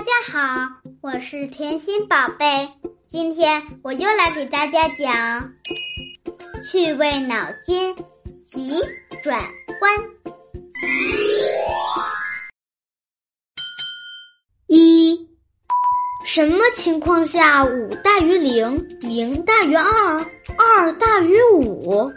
大家好，我是甜心宝贝。今天我又来给大家讲趣味脑筋急转弯。一，什么情况下五大于零，零大于二，二大于五？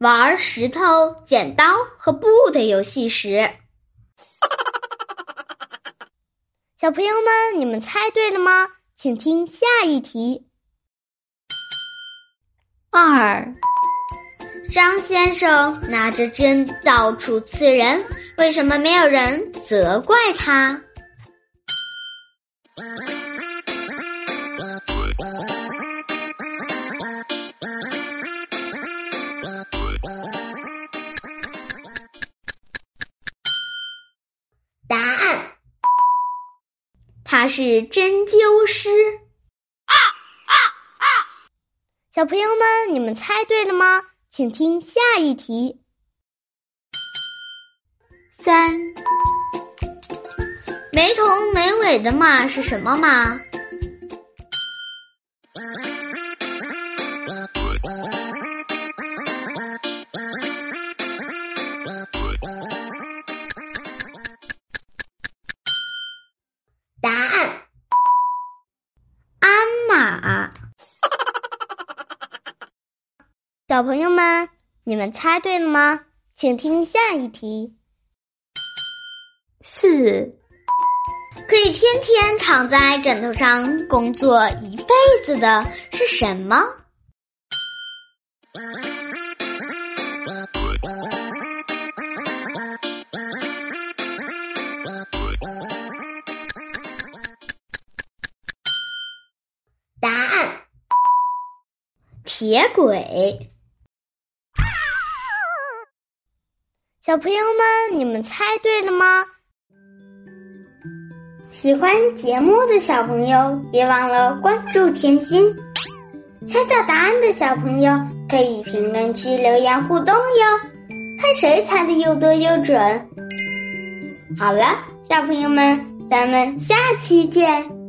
玩石头、剪刀和布的游戏时。小朋友们，你们猜对了吗？请听下一题。二，张先生拿着针到处刺人，为什么没有人责怪他？他是针灸师。啊啊啊！小朋友们，你们猜对了吗？请听下一题。三，没头没尾的马是什么马？马。小朋友们，你们猜对了吗？请听下一题。四，可以天天躺在枕头上工作一辈子的是什么？铁轨。小朋友们，你们猜对了吗？喜欢节目的小朋友，别忘了关注甜心。猜到答案的小朋友，可以评论区留言互动哟，看谁猜的又多又准。好了，小朋友们，咱们下期见。